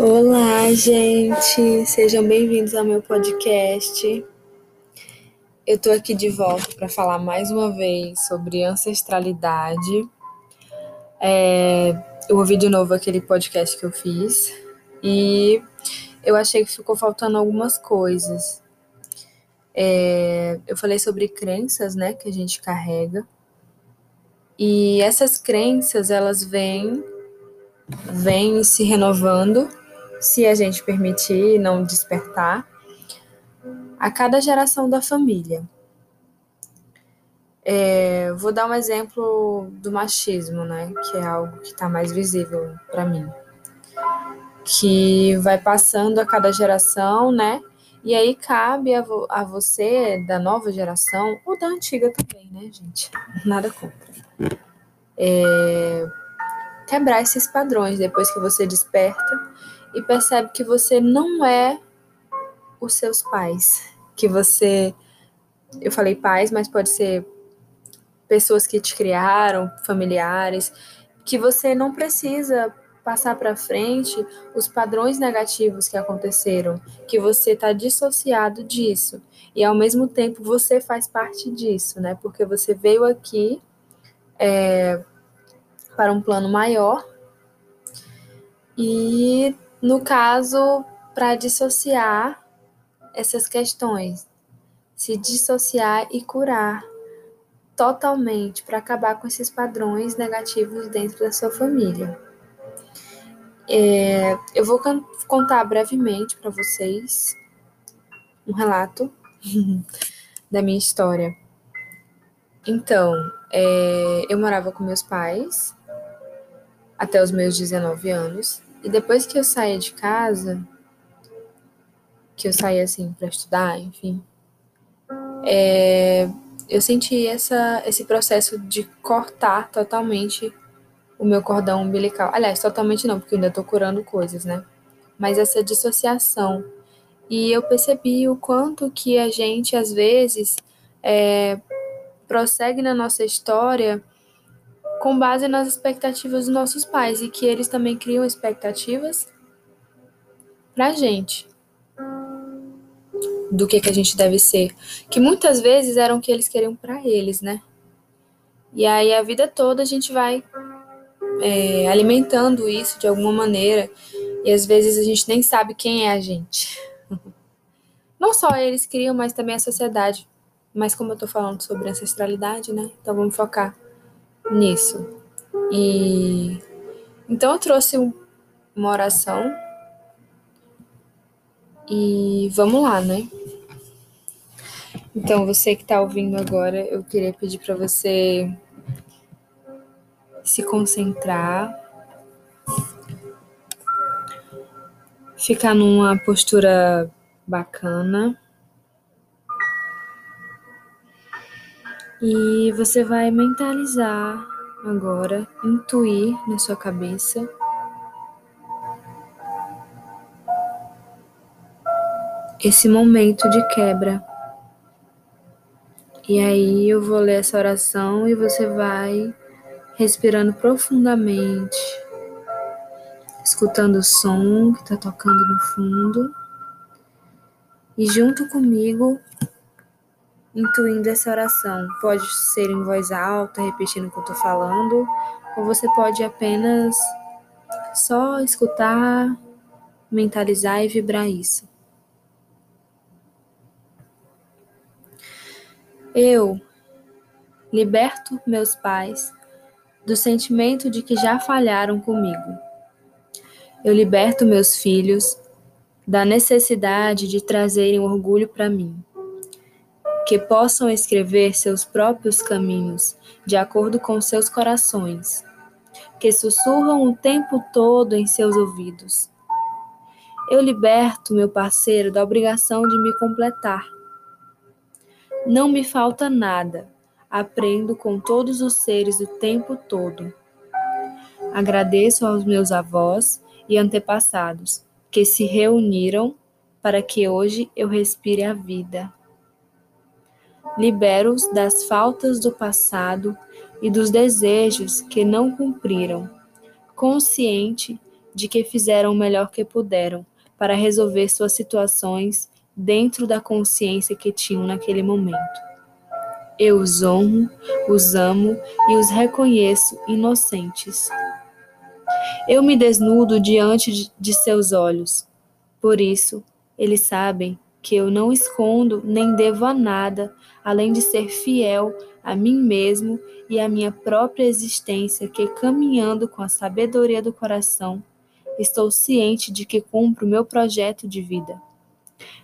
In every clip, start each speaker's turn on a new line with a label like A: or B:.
A: Olá, gente! Sejam bem-vindos ao meu podcast. Eu tô aqui de volta para falar mais uma vez sobre ancestralidade. É, eu ouvi de novo aquele podcast que eu fiz e eu achei que ficou faltando algumas coisas. É, eu falei sobre crenças, né, que a gente carrega. E essas crenças, elas vêm, vêm se renovando, se a gente permitir não despertar, a cada geração da família. É, vou dar um exemplo do machismo, né, que é algo que está mais visível para mim, que vai passando a cada geração, né, e aí cabe a, vo a você da nova geração ou da antiga também, né, gente? Nada contra. É, quebrar esses padrões depois que você desperta e percebe que você não é os seus pais, que você, eu falei pais, mas pode ser pessoas que te criaram, familiares, que você não precisa passar para frente os padrões negativos que aconteceram, que você está dissociado disso. E ao mesmo tempo você faz parte disso, né? Porque você veio aqui é, para um plano maior e, no caso, para dissociar essas questões, se dissociar e curar totalmente para acabar com esses padrões negativos dentro da sua família. É, eu vou contar brevemente para vocês um relato da minha história. Então, é, eu morava com meus pais até os meus 19 anos. E depois que eu saía de casa, que eu saía assim para estudar, enfim, é, eu senti essa, esse processo de cortar totalmente o meu cordão umbilical. Aliás, totalmente não, porque eu ainda tô curando coisas, né? Mas essa dissociação. E eu percebi o quanto que a gente, às vezes, é, prossegue na nossa história com base nas expectativas dos nossos pais e que eles também criam expectativas pra gente do que que a gente deve ser, que muitas vezes eram o que eles queriam para eles, né? E aí a vida toda a gente vai é, alimentando isso de alguma maneira e às vezes a gente nem sabe quem é a gente. Não só eles criam, mas também a sociedade. Mas como eu tô falando sobre ancestralidade, né? Então vamos focar nisso. E então eu trouxe uma oração e vamos lá, né? Então, você que está ouvindo agora, eu queria pedir para você se concentrar, ficar numa postura bacana. E você vai mentalizar agora, intuir na sua cabeça. Esse momento de quebra. E aí eu vou ler essa oração e você vai respirando profundamente, escutando o som que está tocando no fundo. E junto comigo, intuindo essa oração. Pode ser em voz alta, repetindo o que eu estou falando, ou você pode apenas só escutar, mentalizar e vibrar isso. Eu liberto meus pais do sentimento de que já falharam comigo. Eu liberto meus filhos da necessidade de trazerem orgulho para mim que possam escrever seus próprios caminhos de acordo com seus corações, que sussurram o tempo todo em seus ouvidos. Eu liberto meu parceiro da obrigação de me completar. Não me falta nada, aprendo com todos os seres o tempo todo. Agradeço aos meus avós e antepassados que se reuniram para que hoje eu respire a vida libera-os das faltas do passado e dos desejos que não cumpriram, consciente de que fizeram o melhor que puderam para resolver suas situações dentro da consciência que tinham naquele momento. Eu os honro, os amo e os reconheço inocentes. Eu me desnudo diante de seus olhos. Por isso, eles sabem que eu não escondo nem devo a nada além de ser fiel a mim mesmo e à minha própria existência, que caminhando com a sabedoria do coração, estou ciente de que cumpro meu projeto de vida.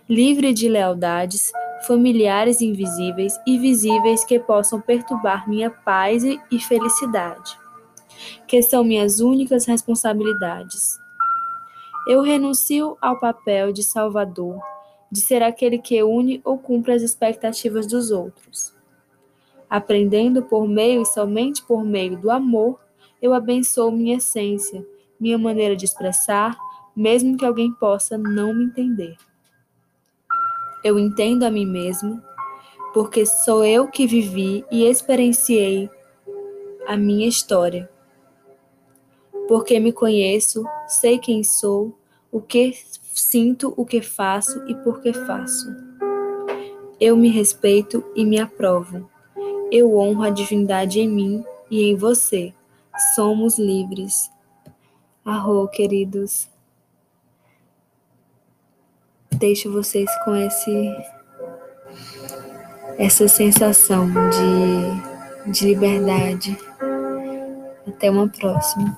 A: Livre de lealdades, familiares invisíveis e visíveis que possam perturbar minha paz e felicidade, que são minhas únicas responsabilidades. Eu renuncio ao papel de salvador, de ser aquele que une ou cumpre as expectativas dos outros. Aprendendo por meio e somente por meio do amor, eu abençoo minha essência, minha maneira de expressar, mesmo que alguém possa não me entender. Eu entendo a mim mesmo, porque sou eu que vivi e experienciei a minha história. Porque me conheço, sei quem sou, o que sinto, o que faço e por que faço. Eu me respeito e me aprovo. Eu honro a divindade em mim e em você. Somos livres. Arro, queridos deixo vocês com esse essa sensação de, de liberdade. Até uma próxima.